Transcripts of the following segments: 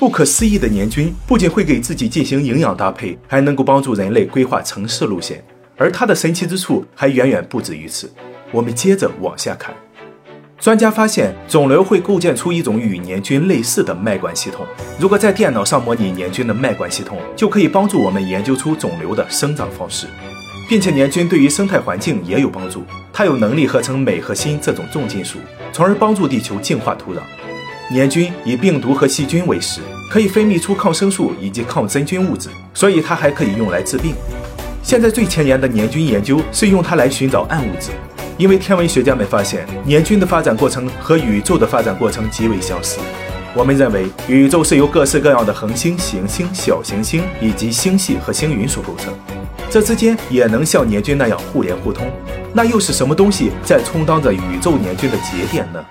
不可思议的年菌不仅会给自己进行营养搭配，还能够帮助人类规划城市路线。而它的神奇之处还远远不止于此。我们接着往下看。专家发现，肿瘤会构建出一种与年菌类似的脉管系统。如果在电脑上模拟年菌的脉管系统，就可以帮助我们研究出肿瘤的生长方式，并且年菌对于生态环境也有帮助。它有能力合成镁和锌这种重金属，从而帮助地球净化土壤。年菌以病毒和细菌为食，可以分泌出抗生素以及抗真菌物质，所以它还可以用来治病。现在最前沿的年菌研究是用它来寻找暗物质，因为天文学家们发现年菌的发展过程和宇宙的发展过程极为相似。我们认为宇宙是由各式各样的恒星、行星、小行星以及星系和星云所构成，这之间也能像年菌那样互联互通。那又是什么东西在充当着宇宙年菌的节点呢？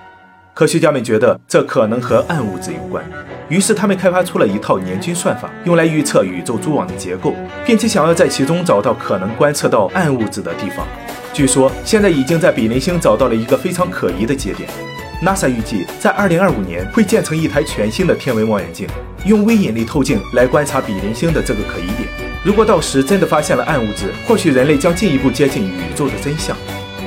科学家们觉得这可能和暗物质有关，于是他们开发出了一套年均算法，用来预测宇宙蛛网的结构，并且想要在其中找到可能观测到暗物质的地方。据说现在已经在比邻星找到了一个非常可疑的节点。NASA 预计在2025年会建成一台全新的天文望远镜，用微引力透镜来观察比邻星的这个可疑点。如果到时真的发现了暗物质，或许人类将进一步接近宇宙的真相。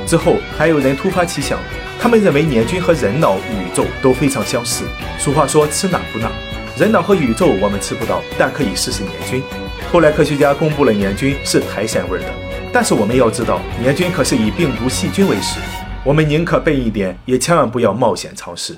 之后还有人突发奇想。他们认为黏菌和人脑、宇宙都非常相似。俗话说“吃哪补哪”，人脑和宇宙我们吃不到，但可以试试黏菌。后来科学家公布了黏菌是苔藓味的，但是我们要知道，黏菌可是以病毒、细菌为食，我们宁可笨一点，也千万不要冒险尝试。